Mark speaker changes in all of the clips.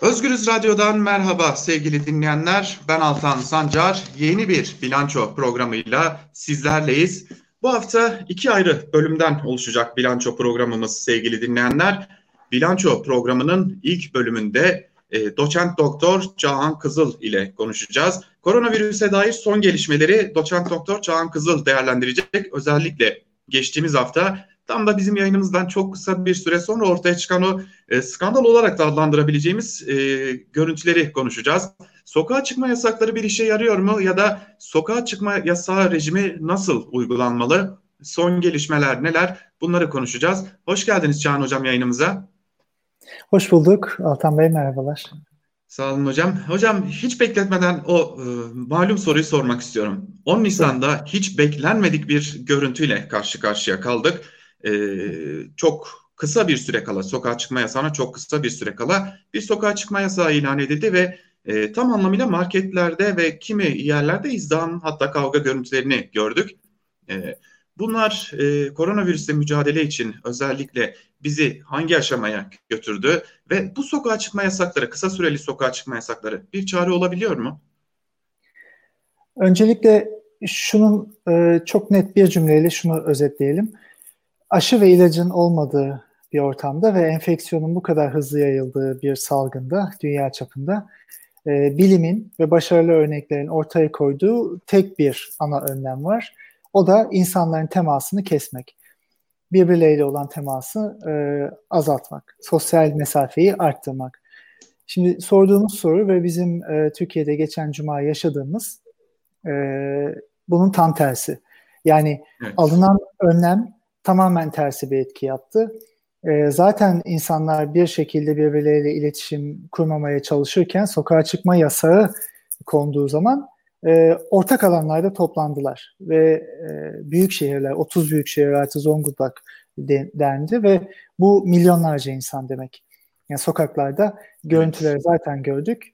Speaker 1: Özgürüz Radyo'dan merhaba sevgili dinleyenler. Ben Altan Sancar. Yeni bir bilanço programıyla sizlerleyiz. Bu hafta iki ayrı bölümden oluşacak bilanço programımız sevgili dinleyenler. Bilanço programının ilk bölümünde e, doçent doktor Çağan Kızıl ile konuşacağız. Koronavirüse dair son gelişmeleri doçent doktor Çağan Kızıl değerlendirecek. Özellikle geçtiğimiz hafta Tam da bizim yayınımızdan çok kısa bir süre sonra ortaya çıkan o e, skandal olarak da adlandırabileceğimiz e, görüntüleri konuşacağız. Sokağa çıkma yasakları bir işe yarıyor mu ya da sokağa çıkma yasağı rejimi nasıl uygulanmalı? Son gelişmeler neler? Bunları konuşacağız. Hoş geldiniz Çağan Hocam yayınımıza.
Speaker 2: Hoş bulduk. Altan Bey merhabalar.
Speaker 1: Sağ olun hocam. Hocam hiç bekletmeden o e, malum soruyu sormak istiyorum. 10 Nisan'da hiç beklenmedik bir görüntüyle karşı karşıya kaldık e, çok kısa bir süre kala sokağa çıkma yasağına çok kısa bir süre kala bir sokağa çıkma yasağı ilan edildi ve e, tam anlamıyla marketlerde ve kimi yerlerde izdiham hatta kavga görüntülerini gördük. E, bunlar e, koronavirüsle mücadele için özellikle bizi hangi aşamaya götürdü ve bu sokağa çıkma yasakları, kısa süreli sokağa çıkma yasakları bir çare olabiliyor mu?
Speaker 2: Öncelikle şunun e, çok net bir cümleyle şunu özetleyelim aşı ve ilacın olmadığı bir ortamda ve enfeksiyonun bu kadar hızlı yayıldığı bir salgında dünya çapında e, bilimin ve başarılı örneklerin ortaya koyduğu tek bir ana önlem var. O da insanların temasını kesmek. Birbirleriyle olan teması e, azaltmak, sosyal mesafeyi arttırmak. Şimdi sorduğumuz soru ve bizim e, Türkiye'de geçen cuma yaşadığımız e, bunun tam tersi. Yani evet. alınan önlem tamamen tersi bir etki yaptı. E, zaten insanlar bir şekilde birbirleriyle iletişim kurmamaya çalışırken sokağa çıkma yasağı konduğu zaman e, ortak alanlarda toplandılar ve e, büyük şehirler, 30 büyük şehir artı Zonguldak de, dendi ve bu milyonlarca insan demek. Yani sokaklarda görüntüleri zaten gördük.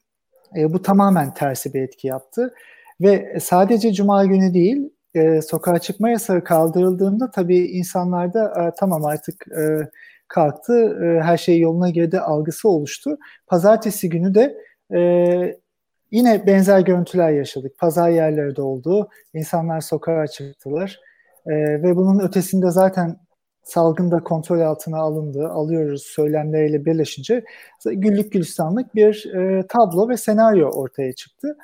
Speaker 2: E, bu tamamen tersi bir etki yaptı ve sadece Cuma günü değil e, sokağa çıkma yasağı kaldırıldığında tabii insanlarda e, tamam artık e, kalktı, e, her şey yoluna girdi algısı oluştu. Pazartesi günü de e, yine benzer görüntüler yaşadık. Pazar yerleri de oldu, insanlar sokağa çıktılar e, ve bunun ötesinde zaten salgın da kontrol altına alındı, alıyoruz söylemleriyle birleşince güllük gülistanlık bir e, tablo ve senaryo ortaya çıktı.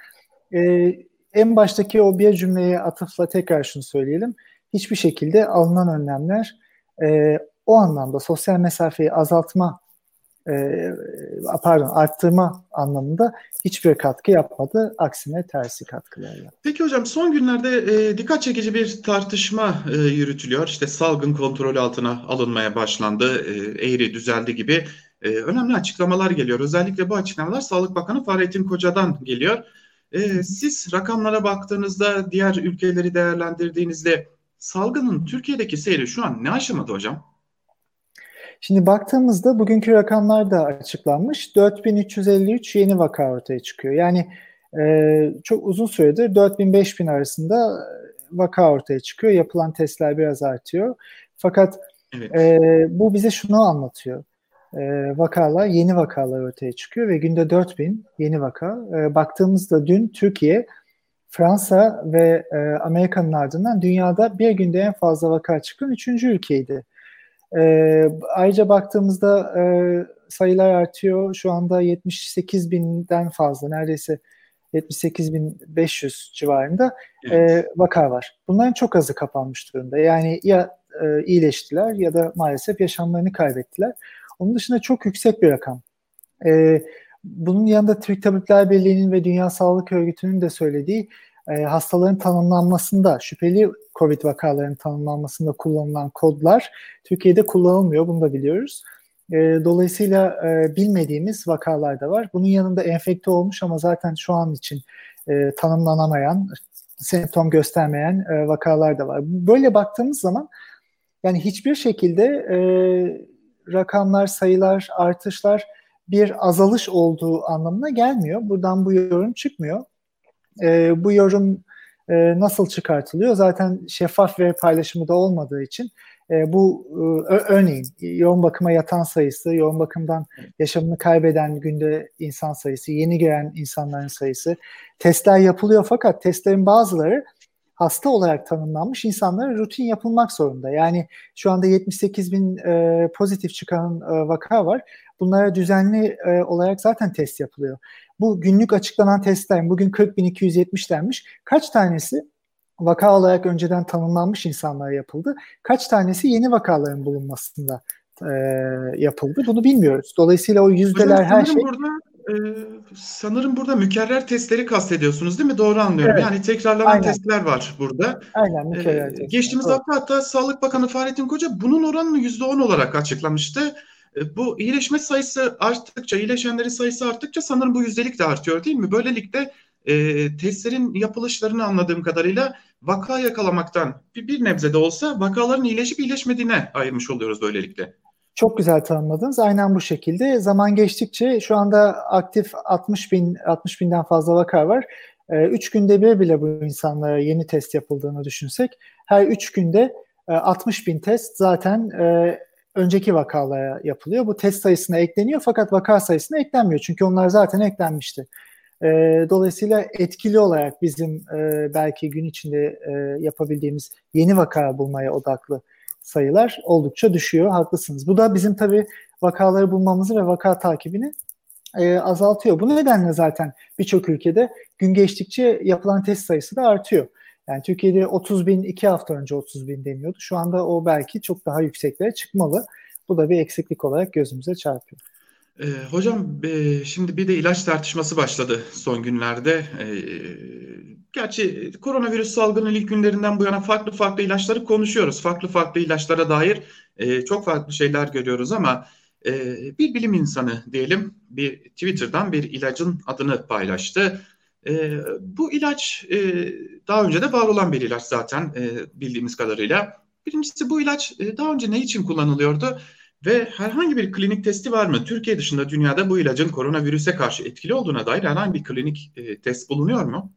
Speaker 2: E, en baştaki o bir cümleye atıfla tekrar şunu söyleyelim. Hiçbir şekilde alınan önlemler e, o anlamda sosyal mesafeyi azaltma e, pardon arttırma anlamında hiçbir katkı yapmadı. Aksine tersi katkılar yaptı.
Speaker 1: Peki hocam son günlerde e, dikkat çekici bir tartışma e, yürütülüyor. İşte salgın kontrol altına alınmaya başlandı. E, eğri düzeldi gibi e, önemli açıklamalar geliyor. Özellikle bu açıklamalar Sağlık Bakanı Fahrettin Koca'dan geliyor. E, siz rakamlara baktığınızda, diğer ülkeleri değerlendirdiğinizde salgının Türkiye'deki seyri şu an ne aşamada hocam?
Speaker 2: Şimdi baktığımızda bugünkü rakamlar da açıklanmış. 4353 yeni vaka ortaya çıkıyor. Yani e, çok uzun süredir 4000-5000 arasında vaka ortaya çıkıyor. Yapılan testler biraz artıyor. Fakat evet. e, bu bize şunu anlatıyor e, vakalar, yeni vakalar ortaya çıkıyor ve günde 4000 yeni vaka. E, baktığımızda dün Türkiye, Fransa ve e, Amerika'nın ardından dünyada bir günde en fazla vaka çıkan üçüncü ülkeydi. E, ayrıca baktığımızda e, sayılar artıyor. Şu anda 78 binden fazla, neredeyse 78.500 civarında e, evet. e, vaka var. Bunların çok azı kapanmış durumda. Yani ya e, iyileştiler ya da maalesef yaşamlarını kaybettiler. Onun dışında çok yüksek bir rakam. E, bunun yanında Türk Tabipler Birliği'nin ve Dünya Sağlık Örgütü'nün de söylediği e, hastaların tanımlanmasında, şüpheli COVID vakalarının tanımlanmasında kullanılan kodlar Türkiye'de kullanılmıyor. Bunu da biliyoruz. E, dolayısıyla e, bilmediğimiz vakalar da var. Bunun yanında enfekte olmuş ama zaten şu an için e, tanımlanamayan, semptom göstermeyen e, vakalar da var. Böyle baktığımız zaman yani hiçbir şekilde e, rakamlar, sayılar, artışlar bir azalış olduğu anlamına gelmiyor. Buradan bu yorum çıkmıyor. E, bu yorum e, nasıl çıkartılıyor? Zaten şeffaf veri paylaşımı da olmadığı için E, bu e, örneğin yoğun bakıma yatan sayısı, yoğun bakımdan yaşamını kaybeden günde insan sayısı, yeni gelen insanların sayısı. Testler yapılıyor fakat testlerin bazıları hasta olarak tanımlanmış insanlara rutin yapılmak zorunda. Yani şu anda 78 bin e, pozitif çıkan e, vaka var. Bunlara düzenli e, olarak zaten test yapılıyor. Bu günlük açıklanan testler bugün 40.270 denmiş. Kaç tanesi vaka olarak önceden tanımlanmış insanlara yapıldı? Kaç tanesi yeni vakaların bulunmasında e, yapıldı? Bunu bilmiyoruz. Dolayısıyla o yüzdeler Hocam, her şey...
Speaker 1: Burada e, sanırım burada mükerrer testleri kastediyorsunuz değil mi? Doğru anlıyorum. Evet. Yani tekrarlanan Aynen. testler var burada.
Speaker 2: Aynen mükerrer e, testler.
Speaker 1: Geçtiğimiz hafta hatta Sağlık Bakanı Fahrettin Koca bunun oranını %10 olarak açıklamıştı. E, bu iyileşme sayısı arttıkça, iyileşenlerin sayısı arttıkça sanırım bu yüzdelik de artıyor değil mi? Böylelikle e, testlerin yapılışlarını anladığım kadarıyla vaka yakalamaktan bir, bir nebze de olsa vakaların iyileşip iyileşmediğine ayırmış oluyoruz böylelikle.
Speaker 2: Çok güzel tanımladınız. Aynen bu şekilde. Zaman geçtikçe şu anda aktif 60 bin 60 binden fazla vaka var. 3 ee, günde bir bile bu insanlara yeni test yapıldığını düşünsek her 3 günde 60 e, bin test zaten e, önceki vakalara yapılıyor. Bu test sayısına ekleniyor fakat vaka sayısına eklenmiyor. Çünkü onlar zaten eklenmişti. E, dolayısıyla etkili olarak bizim belki gün içinde yapabildiğimiz yeni vaka bulmaya odaklı sayılar oldukça düşüyor. Haklısınız. Bu da bizim tabii vakaları bulmamızı ve vaka takibini e, azaltıyor. Bu nedenle zaten birçok ülkede gün geçtikçe yapılan test sayısı da artıyor. Yani Türkiye'de 30 bin, iki hafta önce 30 bin deniyordu. Şu anda o belki çok daha yükseklere çıkmalı. Bu da bir eksiklik olarak gözümüze çarpıyor.
Speaker 1: E, hocam e, şimdi bir de ilaç tartışması başladı son günlerde. E, gerçi koronavirüs salgının ilk günlerinden bu yana farklı farklı ilaçları konuşuyoruz. Farklı farklı ilaçlara dair e, çok farklı şeyler görüyoruz ama e, bir bilim insanı diyelim bir Twitter'dan bir ilacın adını paylaştı. E, bu ilaç e, daha önce de var olan bir ilaç zaten e, bildiğimiz kadarıyla. Birincisi bu ilaç e, daha önce ne için kullanılıyordu? Ve herhangi bir klinik testi var mı? Türkiye dışında dünyada bu ilacın koronavirüse karşı etkili olduğuna dair herhangi bir klinik e, test bulunuyor mu?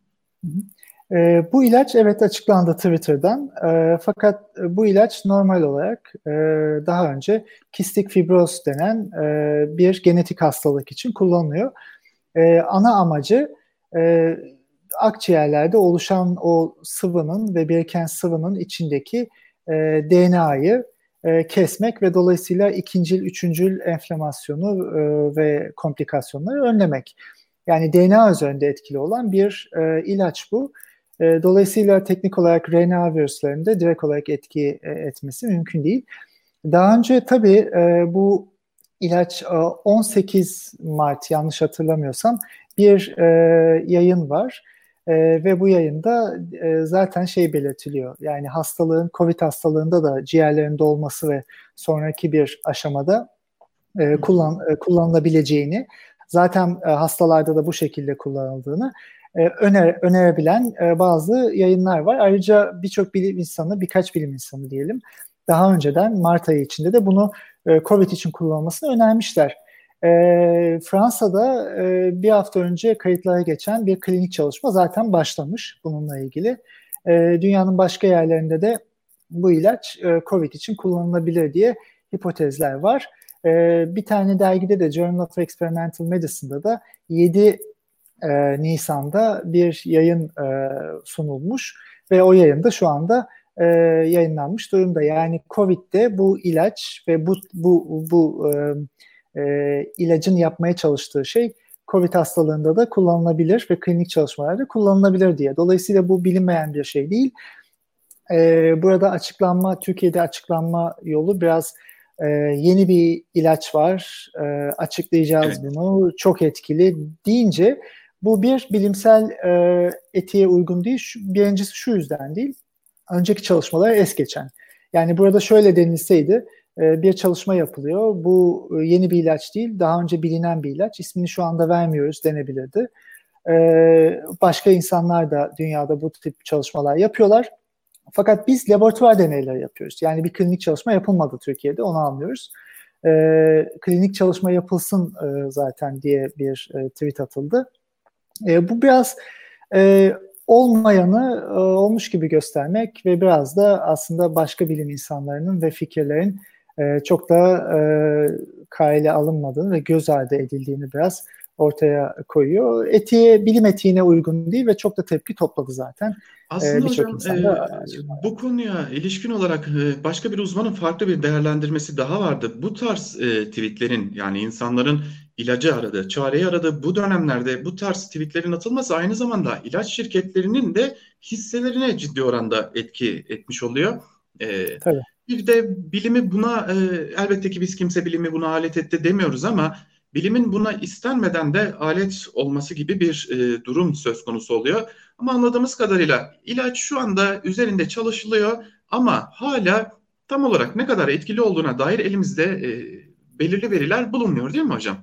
Speaker 2: E, bu ilaç evet açıklandı Twitter'dan. E, fakat bu ilaç normal olarak e, daha önce kistik fibroz denen e, bir genetik hastalık için kullanılıyor. E, ana amacı e, akciğerlerde oluşan o sıvının ve biriken sıvının içindeki e, DNA'yı e, kesmek ve dolayısıyla ikincil, üçüncül enflamasyonu e, ve komplikasyonları önlemek. Yani DNA üzerinde etkili olan bir e, ilaç bu. Dolayısıyla teknik olarak RNA virüslerinde direkt olarak etki etmesi mümkün değil. Daha önce tabii bu ilaç e, 18 Mart yanlış hatırlamıyorsam bir yayın var e, ve bu yayında e, zaten şey belirtiliyor. Yani hastalığın, COVID hastalığında da ciğerlerin dolması ve sonraki bir aşamada e, kullan, e, kullanılabileceğini, zaten e, hastalarda da bu şekilde kullanıldığını e, öner, önerebilen e, bazı yayınlar var. Ayrıca birçok bilim insanı, birkaç bilim insanı diyelim, daha önceden Mart ayı içinde de bunu e, COVID için kullanılmasını önermişler. E, Fransa'da e, bir hafta önce kayıtlara geçen bir klinik çalışma zaten başlamış bununla ilgili. E, dünyanın başka yerlerinde de bu ilaç e, COVID için kullanılabilir diye hipotezler var. E, bir tane dergide de Journal of Experimental Medicine'da da 7 e, Nisan'da bir yayın e, sunulmuş ve o yayında şu anda e, yayınlanmış durumda. Yani COVID'de bu ilaç ve bu bu bu e, e, ilacın yapmaya çalıştığı şey COVID hastalığında da kullanılabilir ve klinik çalışmalarda kullanılabilir diye. Dolayısıyla bu bilinmeyen bir şey değil. E, burada açıklanma, Türkiye'de açıklanma yolu biraz e, yeni bir ilaç var, e, açıklayacağız evet. bunu, çok etkili deyince bu bir bilimsel e, etiğe uygun değil. Şu, birincisi şu yüzden değil, önceki çalışmalar es geçen. Yani burada şöyle denilseydi, bir çalışma yapılıyor. Bu e, yeni bir ilaç değil, daha önce bilinen bir ilaç. İsmini şu anda vermiyoruz denebilirdi. Ee, başka insanlar da dünyada bu tip çalışmalar yapıyorlar. Fakat biz laboratuvar deneyleri yapıyoruz. Yani bir klinik çalışma yapılmadı Türkiye'de, onu anlıyoruz. Klinik çalışma yapılsın e, zaten diye bir e, tweet atıldı. bu biraz olmayanı e, olmuş gibi göstermek ve biraz da aslında başka bilim insanlarının ve fikirlerin e, çok da e, kayla alınmadığını ve göz ardı edildiğini biraz ortaya koyuyor. Etiğe, bilim etiğine uygun değil ve çok da tepki topladı zaten.
Speaker 1: Aslında ee, hocam e, bu konuya ilişkin olarak e, başka bir uzmanın farklı bir değerlendirmesi daha vardı. Bu tarz e, tweetlerin yani insanların ilacı aradığı, çareyi aradığı bu dönemlerde bu tarz tweetlerin atılması aynı zamanda ilaç şirketlerinin de hisselerine ciddi oranda etki etmiş oluyor. E, Tabii. Bir de bilimi buna e, elbette ki biz kimse bilimi buna alet etti demiyoruz ama bilimin buna istenmeden de alet olması gibi bir e, durum söz konusu oluyor. Ama anladığımız kadarıyla ilaç şu anda üzerinde çalışılıyor ama hala tam olarak ne kadar etkili olduğuna dair elimizde e, belirli veriler bulunmuyor değil mi hocam?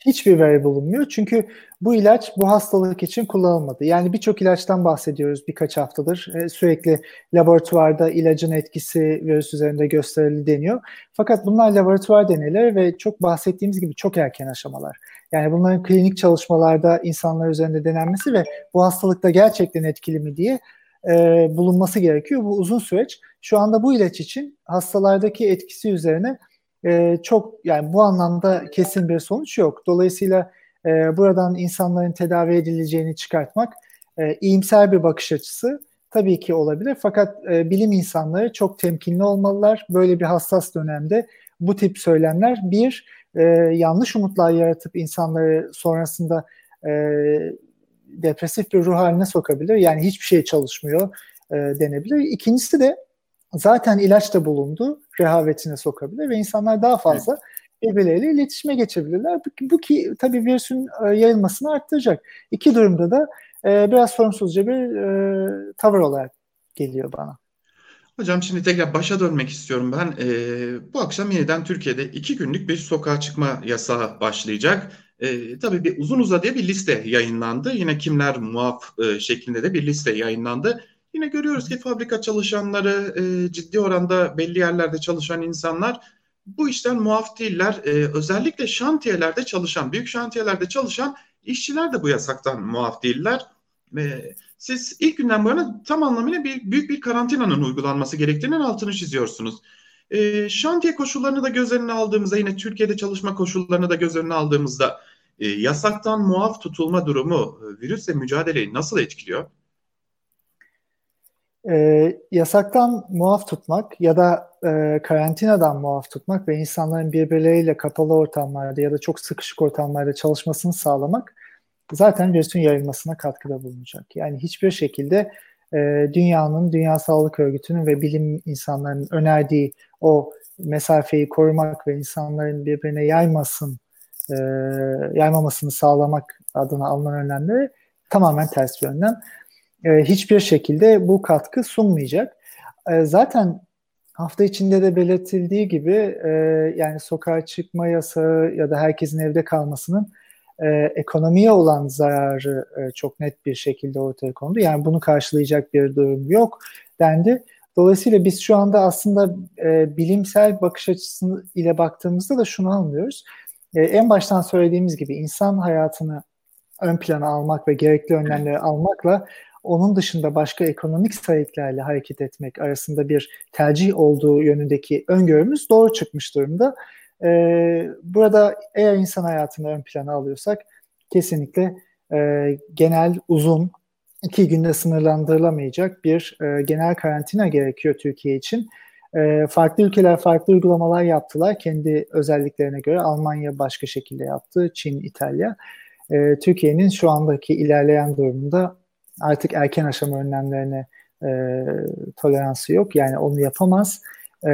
Speaker 2: Hiçbir veri bulunmuyor. Çünkü bu ilaç bu hastalık için kullanılmadı. Yani birçok ilaçtan bahsediyoruz birkaç haftadır. E, sürekli laboratuvarda ilacın etkisi virüs üzerinde gösterildi deniyor. Fakat bunlar laboratuvar deneyleri ve çok bahsettiğimiz gibi çok erken aşamalar. Yani bunların klinik çalışmalarda insanlar üzerinde denenmesi ve bu hastalıkta gerçekten etkili mi diye e, bulunması gerekiyor. Bu uzun süreç. Şu anda bu ilaç için hastalardaki etkisi üzerine e, çok yani bu anlamda kesin bir sonuç yok. Dolayısıyla e, buradan insanların tedavi edileceğini çıkartmak e, iyimser bir bakış açısı tabii ki olabilir. Fakat e, bilim insanları çok temkinli olmalılar. Böyle bir hassas dönemde bu tip söylemler bir e, yanlış umutlar yaratıp insanları sonrasında e, depresif bir ruh haline sokabilir. Yani hiçbir şey çalışmıyor e, denebilir. İkincisi de zaten ilaç da bulundu rehavetine sokabilir ve insanlar daha fazla birbirleriyle iletişime geçebilirler. Bu, bu ki tabii virüsün e, yayılmasını arttıracak. İki durumda da e, biraz sorumsuzca bir e, tavır olarak geliyor bana.
Speaker 1: Hocam şimdi tekrar başa dönmek istiyorum ben. E, bu akşam yeniden Türkiye'de iki günlük bir sokağa çıkma yasağı başlayacak. E, tabii bir uzun uzadıya bir liste yayınlandı. Yine kimler muaf e, şeklinde de bir liste yayınlandı. Yine görüyoruz ki fabrika çalışanları, e, ciddi oranda belli yerlerde çalışan insanlar bu işten muaf değiller. E, özellikle şantiyelerde çalışan, büyük şantiyelerde çalışan işçiler de bu yasaktan muaf değiller. E, siz ilk günden bu yana tam anlamıyla bir büyük bir karantinanın uygulanması gerektiğinin altını çiziyorsunuz. E, şantiye koşullarını da göz önüne aldığımızda yine Türkiye'de çalışma koşullarını da göz önüne aldığımızda e, yasaktan muaf tutulma durumu e, virüsle mücadeleyi nasıl etkiliyor?
Speaker 2: E, yasaktan muaf tutmak ya da e, karantinadan muaf tutmak ve insanların birbirleriyle kapalı ortamlarda ya da çok sıkışık ortamlarda çalışmasını sağlamak zaten virüsün yayılmasına katkıda bulunacak. Yani hiçbir şekilde e, dünyanın, Dünya Sağlık Örgütü'nün ve bilim insanlarının önerdiği o mesafeyi korumak ve insanların birbirine yaymasın, e, yaymamasını sağlamak adına alınan önlemleri tamamen ters bir önlem e, hiçbir şekilde bu katkı sunmayacak. E, zaten hafta içinde de belirtildiği gibi e, yani sokağa çıkma yasağı ya da herkesin evde kalmasının e, ekonomiye olan zararı e, çok net bir şekilde ortaya kondu. Yani bunu karşılayacak bir durum yok dendi. Dolayısıyla biz şu anda aslında e, bilimsel bakış açısı ile baktığımızda da şunu anlıyoruz. E, en baştan söylediğimiz gibi insan hayatını ön plana almak ve gerekli önlemleri almakla onun dışında başka ekonomik sayıklarla hareket etmek arasında bir tercih olduğu yönündeki öngörümüz doğru çıkmış durumda. Ee, burada eğer insan hayatını ön plana alıyorsak kesinlikle e, genel uzun iki günde sınırlandırılamayacak bir e, genel karantina gerekiyor Türkiye için. E, farklı ülkeler farklı uygulamalar yaptılar kendi özelliklerine göre. Almanya başka şekilde yaptı, Çin, İtalya. E, Türkiye'nin şu andaki ilerleyen durumunda artık erken aşama önlemlerine e, toleransı yok. Yani onu yapamaz. E,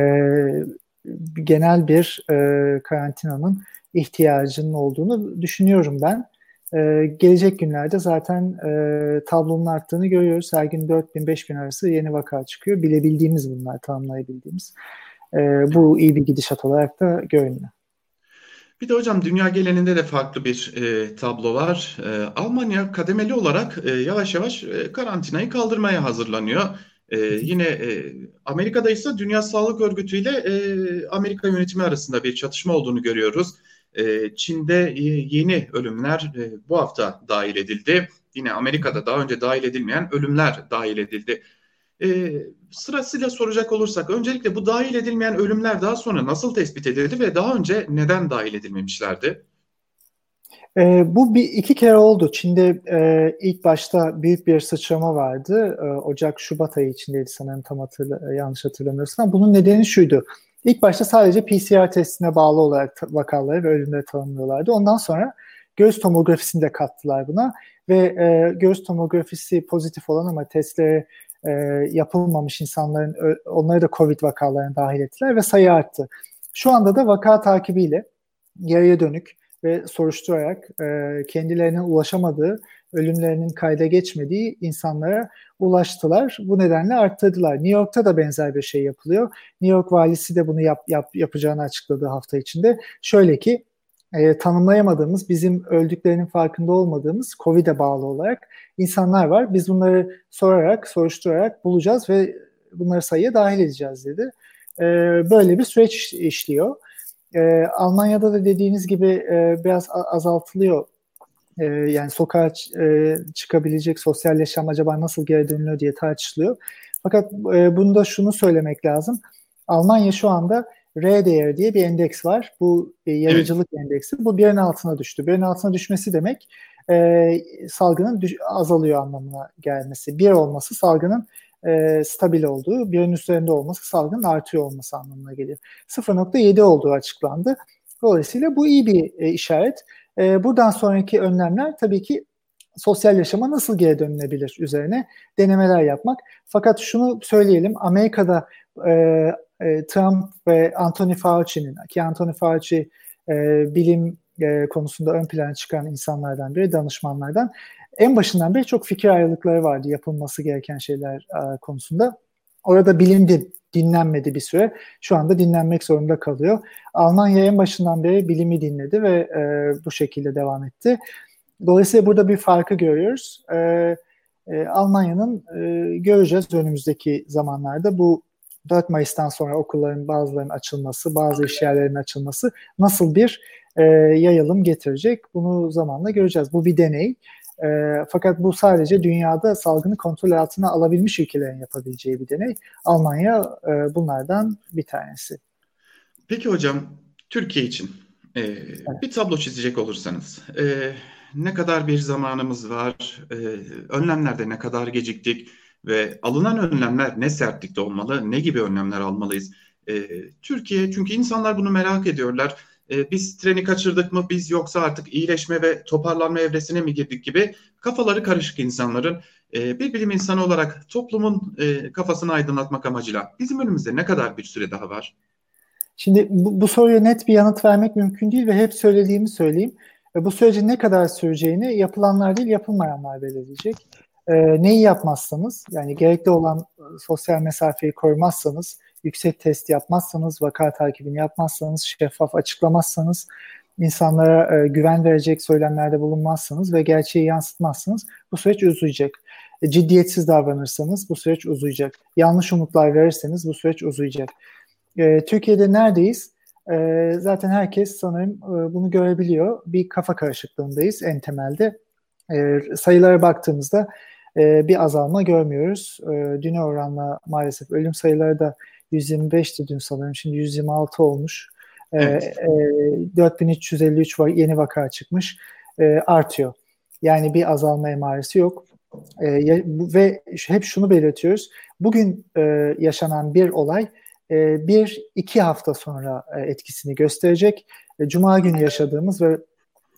Speaker 2: genel bir e, karantinanın ihtiyacının olduğunu düşünüyorum ben. E, gelecek günlerde zaten e, tablonun arttığını görüyoruz. Her gün 4 bin 5 bin arası yeni vaka çıkıyor. Bilebildiğimiz bunlar, tanımlayabildiğimiz. E, bu iyi bir gidişat olarak da görünüyor.
Speaker 1: Bir de hocam dünya geleninde de farklı bir e, tablo var. E, Almanya kademeli olarak e, yavaş yavaş e, karantinayı kaldırmaya hazırlanıyor. E, yine e, Amerika'da ise Dünya Sağlık Örgütü ile e, Amerika yönetimi arasında bir çatışma olduğunu görüyoruz. E, Çin'de e, yeni ölümler e, bu hafta dahil edildi. Yine Amerika'da daha önce dahil edilmeyen ölümler dahil edildi. E, sırasıyla soracak olursak öncelikle bu dahil edilmeyen ölümler daha sonra nasıl tespit edildi ve daha önce neden dahil edilmemişlerdi?
Speaker 2: E, bu bir iki kere oldu. Çin'de e, ilk başta büyük bir sıçrama vardı. E, Ocak, Şubat ayı içindeydi sanırım tam hatırla, yanlış hatırlamıyorsam. Bunun nedeni şuydu. İlk başta sadece PCR testine bağlı olarak vakaları ve ölümleri tanımlıyorlardı. Ondan sonra göğüs tomografisini de kattılar buna ve e, göğüs tomografisi pozitif olan ama testlere e, yapılmamış insanların onları da COVID vakalarına dahil ettiler ve sayı arttı. Şu anda da vaka takibiyle yarıya dönük ve soruşturarak e, kendilerine ulaşamadığı, ölümlerinin kayda geçmediği insanlara ulaştılar. Bu nedenle arttırdılar. New York'ta da benzer bir şey yapılıyor. New York valisi de bunu yap, yap, yapacağını açıkladı hafta içinde. Şöyle ki e, tanımlayamadığımız, bizim öldüklerinin farkında olmadığımız COVID'e bağlı olarak insanlar var. Biz bunları sorarak, soruşturarak bulacağız ve bunları sayıya dahil edeceğiz dedi. E, böyle bir süreç işliyor. E, Almanya'da da dediğiniz gibi e, biraz azaltılıyor. E, yani sokağa e, çıkabilecek sosyal yaşam acaba nasıl geri dönülüyor diye tartışılıyor. Fakat e, bunda şunu söylemek lazım. Almanya şu anda R değeri diye bir endeks var. Bu e, yayıcılık evet. endeksi. Bu birin altına düştü. Birin altına düşmesi demek e, salgının düş- azalıyor anlamına gelmesi. Bir olması salgının e, stabil olduğu, birin üzerinde olması salgının artıyor olması anlamına geliyor. 0.7 olduğu açıklandı. Dolayısıyla bu iyi bir e, işaret. E, buradan sonraki önlemler tabii ki sosyal yaşama nasıl geri dönülebilir üzerine denemeler yapmak. Fakat şunu söyleyelim, Amerika'da e, e, Trump ve Anthony Fauci'nin ki Anthony Fauci e, bilim e, konusunda ön plana çıkan insanlardan biri, danışmanlardan en başından beri çok fikir ayrılıkları vardı yapılması gereken şeyler e, konusunda. Orada bilim dinlenmedi bir süre. Şu anda dinlenmek zorunda kalıyor. Almanya en başından beri bilimi dinledi ve e, bu şekilde devam etti. Dolayısıyla burada bir farkı görüyoruz. E, e, Almanya'nın e, göreceğiz önümüzdeki zamanlarda bu 4 Mayıs'tan sonra okulların bazılarının açılması, bazı iş yerlerinin açılması nasıl bir e, yayılım getirecek? Bunu zamanla göreceğiz. Bu bir deney. E, fakat bu sadece dünyada salgını kontrol altına alabilmiş ülkelerin yapabileceği bir deney. Almanya e, bunlardan bir tanesi.
Speaker 1: Peki hocam, Türkiye için e, evet. bir tablo çizecek olursanız, e, ne kadar bir zamanımız var, e, önlemlerde ne kadar geciktik ve alınan önlemler ne sertlikte olmalı, ne gibi önlemler almalıyız? E, Türkiye, çünkü insanlar bunu merak ediyorlar e, biz treni kaçırdık mı biz yoksa artık iyileşme ve toparlanma evresine mi girdik gibi kafaları karışık insanların e, bir bilim insanı olarak toplumun e, kafasını aydınlatmak amacıyla bizim önümüzde ne kadar bir süre daha var?
Speaker 2: Şimdi bu, bu soruya net bir yanıt vermek mümkün değil ve hep söylediğimi söyleyeyim. Bu sürecin ne kadar süreceğini yapılanlar değil yapılmayanlar belirleyecek. E, neyi yapmazsanız yani gerekli olan e, sosyal mesafeyi korumazsanız yüksek test yapmazsanız, vaka takibini yapmazsanız, şeffaf açıklamazsanız, insanlara e, güven verecek söylemlerde bulunmazsanız ve gerçeği yansıtmazsanız bu süreç uzayacak. E, ciddiyetsiz davranırsanız bu süreç uzayacak. Yanlış umutlar verirseniz bu süreç uzayacak. E, Türkiye'de neredeyiz? E, zaten herkes sanırım e, bunu görebiliyor. Bir kafa karışıklığındayız en temelde. E, sayılara baktığımızda e, bir azalma görmüyoruz. E, düne oranla maalesef ölüm sayıları da 125'ti dün sanırım. Şimdi 126 olmuş. Ee, evet. E, 4353 var, yeni vaka çıkmış. E, artıyor. Yani bir azalma emaresi yok. E, ve hep şunu belirtiyoruz. Bugün e, yaşanan bir olay e, bir iki hafta sonra e, etkisini gösterecek. E, Cuma günü yaşadığımız ve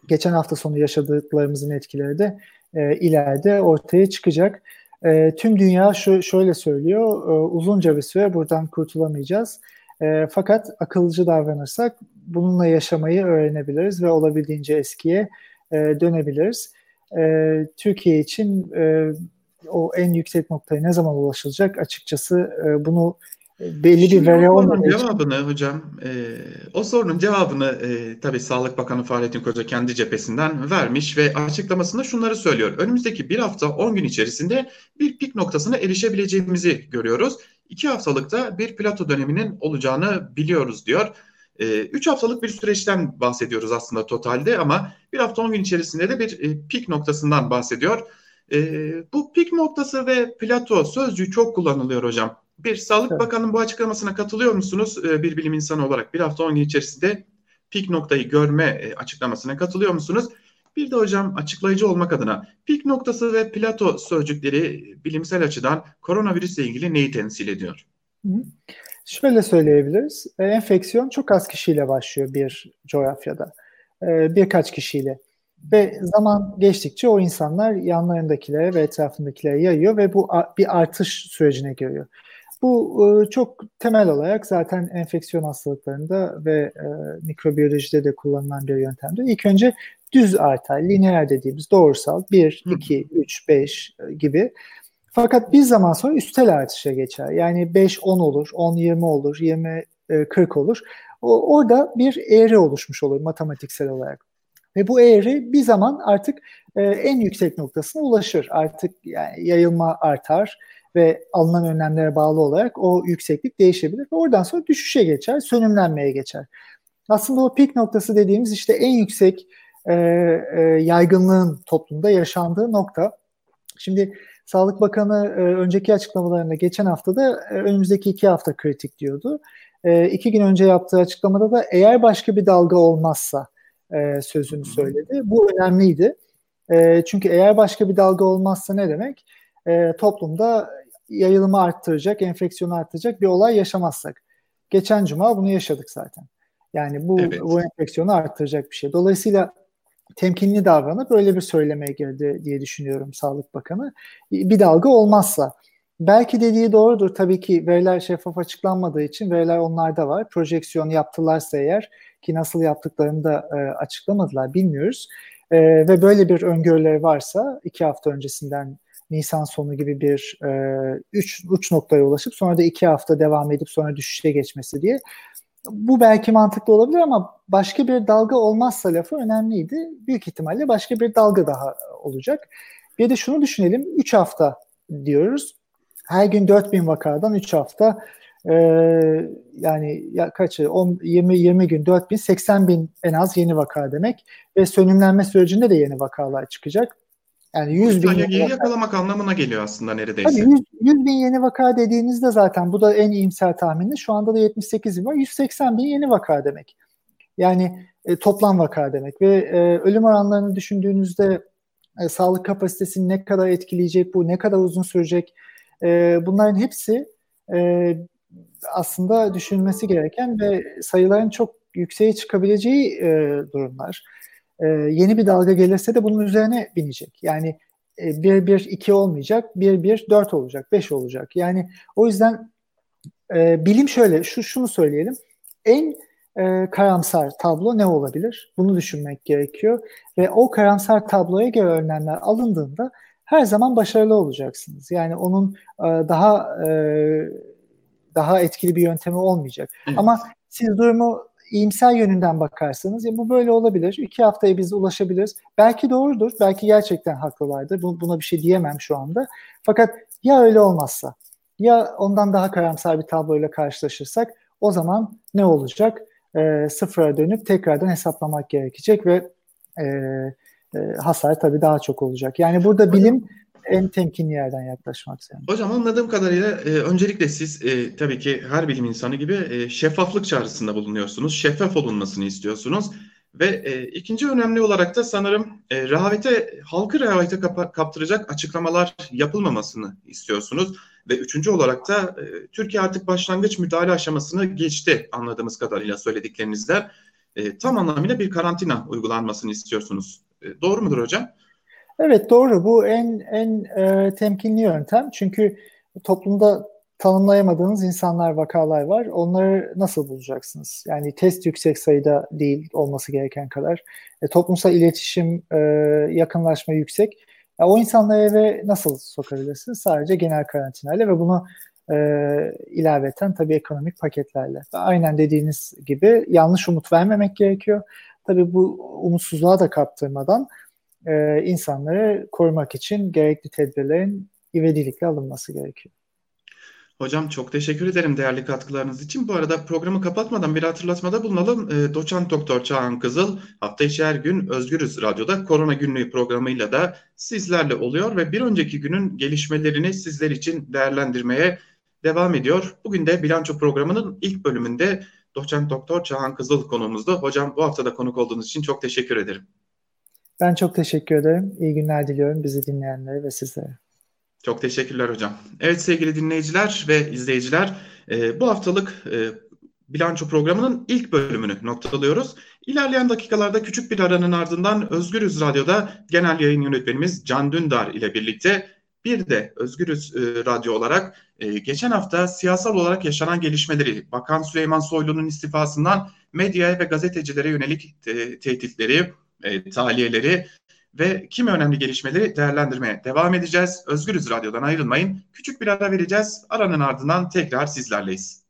Speaker 2: geçen hafta sonu yaşadıklarımızın etkileri de e, ileride ortaya çıkacak. E, tüm dünya şu şöyle söylüyor, e, uzunca bir süre buradan kurtulamayacağız. E, fakat akılcı davranırsak bununla yaşamayı öğrenebiliriz ve olabildiğince eskiye e, dönebiliriz. E, Türkiye için e, o en yüksek noktaya ne zaman ulaşılacak açıkçası e, bunu belli bir veri olmadığı
Speaker 1: cevabını hocam e, o sorunun cevabını e, tabii Sağlık Bakanı Fahrettin Koca kendi cephesinden vermiş ve açıklamasında şunları söylüyor. Önümüzdeki bir hafta 10 gün içerisinde bir pik noktasına erişebileceğimizi görüyoruz. İki haftalıkta bir plato döneminin olacağını biliyoruz diyor. 3 haftalık bir süreçten bahsediyoruz aslında totalde ama bir hafta 10 gün içerisinde de bir e, pik noktasından bahsediyor. E, bu pik noktası ve plato sözcüğü çok kullanılıyor hocam. Bir Sağlık evet. Bakanı'nın bu açıklamasına katılıyor musunuz? E, bir bilim insanı olarak bir hafta 10 gün içerisinde pik noktayı görme e, açıklamasına katılıyor musunuz? Bir de hocam açıklayıcı olmak adına pik noktası ve plato sözcükleri bilimsel açıdan koronavirüsle ilgili neyi temsil ediyor?
Speaker 2: Şöyle söyleyebiliriz. E, enfeksiyon çok az kişiyle başlıyor bir coğrafyada. E, birkaç kişiyle. Ve zaman geçtikçe o insanlar yanlarındakilere ve etrafındakilere yayıyor ve bu bir artış sürecine giriyor. Bu e, çok temel olarak zaten enfeksiyon hastalıklarında ve e, mikrobiyolojide de kullanılan bir yöntemdir. İlk önce düz arter, lineer dediğimiz doğrusal 1, 2, 3, 5 gibi. Fakat bir zaman sonra üstel artışa geçer. Yani 5, 10 olur, 10, 20 olur, 20, 40 olur. O, orada bir eğri oluşmuş olur matematiksel olarak. Ve bu eğri bir zaman artık e, en yüksek noktasına ulaşır. Artık yani yayılma artar ve alınan önlemlere bağlı olarak o yükseklik değişebilir. Ve oradan sonra düşüşe geçer, sönümlenmeye geçer. Aslında o pik noktası dediğimiz işte en yüksek e, e, yaygınlığın toplumda yaşandığı nokta. Şimdi Sağlık Bakanı e, önceki açıklamalarında geçen hafta da e, önümüzdeki iki hafta kritik diyordu. E, iki gün önce yaptığı açıklamada da eğer başka bir dalga olmazsa e, sözünü söyledi. Bu önemliydi. E, çünkü eğer başka bir dalga olmazsa ne demek? E, toplumda yayılımı arttıracak, enfeksiyonu arttıracak bir olay yaşamazsak. Geçen cuma bunu yaşadık zaten. Yani bu evet. bu enfeksiyonu arttıracak bir şey. Dolayısıyla temkinli davranıp böyle bir söylemeye girdi diye düşünüyorum Sağlık Bakanı. Bir dalga olmazsa. Belki dediği doğrudur. Tabii ki veriler şeffaf açıklanmadığı için veriler onlarda var. Projeksiyon yaptılarsa eğer ki nasıl yaptıklarını da e, açıklamadılar bilmiyoruz. E, ve böyle bir öngörüleri varsa iki hafta öncesinden Nisan sonu gibi bir e, üç, uç noktaya ulaşıp sonra da iki hafta devam edip sonra düşüşe geçmesi diye. Bu belki mantıklı olabilir ama başka bir dalga olmazsa lafı önemliydi. Büyük ihtimalle başka bir dalga daha olacak. Bir de şunu düşünelim. 3 hafta diyoruz. Her gün 4000 vakadan 3 hafta e, yani ya kaçı 10 20 20 gün 4000 80 bin en az yeni vaka demek ve sönümlenme sürecinde de yeni vakalar çıkacak.
Speaker 1: Yani 100 bin yeni yakalamak anlamına geliyor aslında neredeyse.
Speaker 2: Tabii 100, 100 bin yeni vaka dediğinizde zaten bu da en iyimser tahmini. Şu anda da 78 bin var. 180 bin yeni vaka demek. Yani e, toplam vaka demek ve e, ölüm oranlarını düşündüğünüzde e, sağlık kapasitesini ne kadar etkileyecek bu, ne kadar uzun sürecek e, bunların hepsi e, aslında düşünülmesi gereken ve sayıların çok yükseğe çıkabileceği e, durumlar e, yeni bir dalga gelirse de bunun üzerine binecek. Yani e, 1 1 2 olmayacak, 1 1 4 olacak, 5 olacak. Yani o yüzden e, bilim şöyle şu şunu söyleyelim. En e, karamsar tablo ne olabilir? Bunu düşünmek gerekiyor ve o karamsar tabloya göre önlemler alındığında her zaman başarılı olacaksınız. Yani onun e, daha e, daha etkili bir yöntemi olmayacak. Evet. Ama siz durumu iyimser yönünden bakarsanız ya bu böyle olabilir. İki haftaya biz ulaşabiliriz. Belki doğrudur. Belki gerçekten haklılardır. Buna bir şey diyemem şu anda. Fakat ya öyle olmazsa ya ondan daha karamsar bir tabloyla karşılaşırsak o zaman ne olacak? E, sıfıra dönüp tekrardan hesaplamak gerekecek ve e, e, hasar tabii daha çok olacak. Yani burada bilim en temkinli yerden yaklaşmak istiyorum.
Speaker 1: Hocam anladığım kadarıyla e, öncelikle siz e, tabii ki her bilim insanı gibi e, şeffaflık çağrısında bulunuyorsunuz. Şeffaf olunmasını istiyorsunuz. Ve e, ikinci önemli olarak da sanırım e, rehavete, halkı rehavete kap- kaptıracak açıklamalar yapılmamasını istiyorsunuz. Ve üçüncü olarak da e, Türkiye artık başlangıç müdahale aşamasını geçti anladığımız kadarıyla söylediklerinizde. E, tam anlamıyla bir karantina uygulanmasını istiyorsunuz. E, doğru mudur hocam?
Speaker 2: Evet doğru. Bu en en e, temkinli yöntem. Çünkü toplumda tanımlayamadığınız insanlar, vakalar var. Onları nasıl bulacaksınız? Yani test yüksek sayıda değil olması gereken kadar. E, toplumsal iletişim, e, yakınlaşma yüksek. E, o insanları eve nasıl sokabilirsiniz? Sadece genel karantinayla ve bunu e, ilaveten tabii ekonomik paketlerle. Aynen dediğiniz gibi yanlış umut vermemek gerekiyor. Tabii bu umutsuzluğa da kaptırmadan e, insanları korumak için gerekli tedbirlerin ivedilikle alınması gerekiyor.
Speaker 1: Hocam çok teşekkür ederim değerli katkılarınız için. Bu arada programı kapatmadan bir hatırlatmada bulunalım. E, Doçent Doktor Çağan Kızıl hafta içi her gün Özgürüz Radyo'da Korona Günlüğü programıyla da sizlerle oluyor ve bir önceki günün gelişmelerini sizler için değerlendirmeye devam ediyor. Bugün de bilanço programının ilk bölümünde Doçent Doktor Çağan Kızıl konuğumuzdu. Hocam bu hafta da konuk olduğunuz için çok teşekkür ederim.
Speaker 2: Ben çok teşekkür ederim. İyi günler diliyorum bizi dinleyenlere ve sizlere.
Speaker 1: Çok teşekkürler hocam. Evet sevgili dinleyiciler ve izleyiciler e, bu haftalık e, bilanço programının ilk bölümünü noktalıyoruz. İlerleyen dakikalarda küçük bir aranın ardından Özgürüz Radyo'da genel yayın yönetmenimiz Can Dündar ile birlikte bir de Özgürüz e, Radyo olarak e, geçen hafta siyasal olarak yaşanan gelişmeleri, Bakan Süleyman Soylu'nun istifasından medyaya ve gazetecilere yönelik e, tehditleri, e, taliyeleri ve kim önemli gelişmeleri değerlendirmeye devam edeceğiz. Özgürüz Radyo'dan ayrılmayın. Küçük bir ara vereceğiz. Aranın ardından tekrar sizlerleyiz.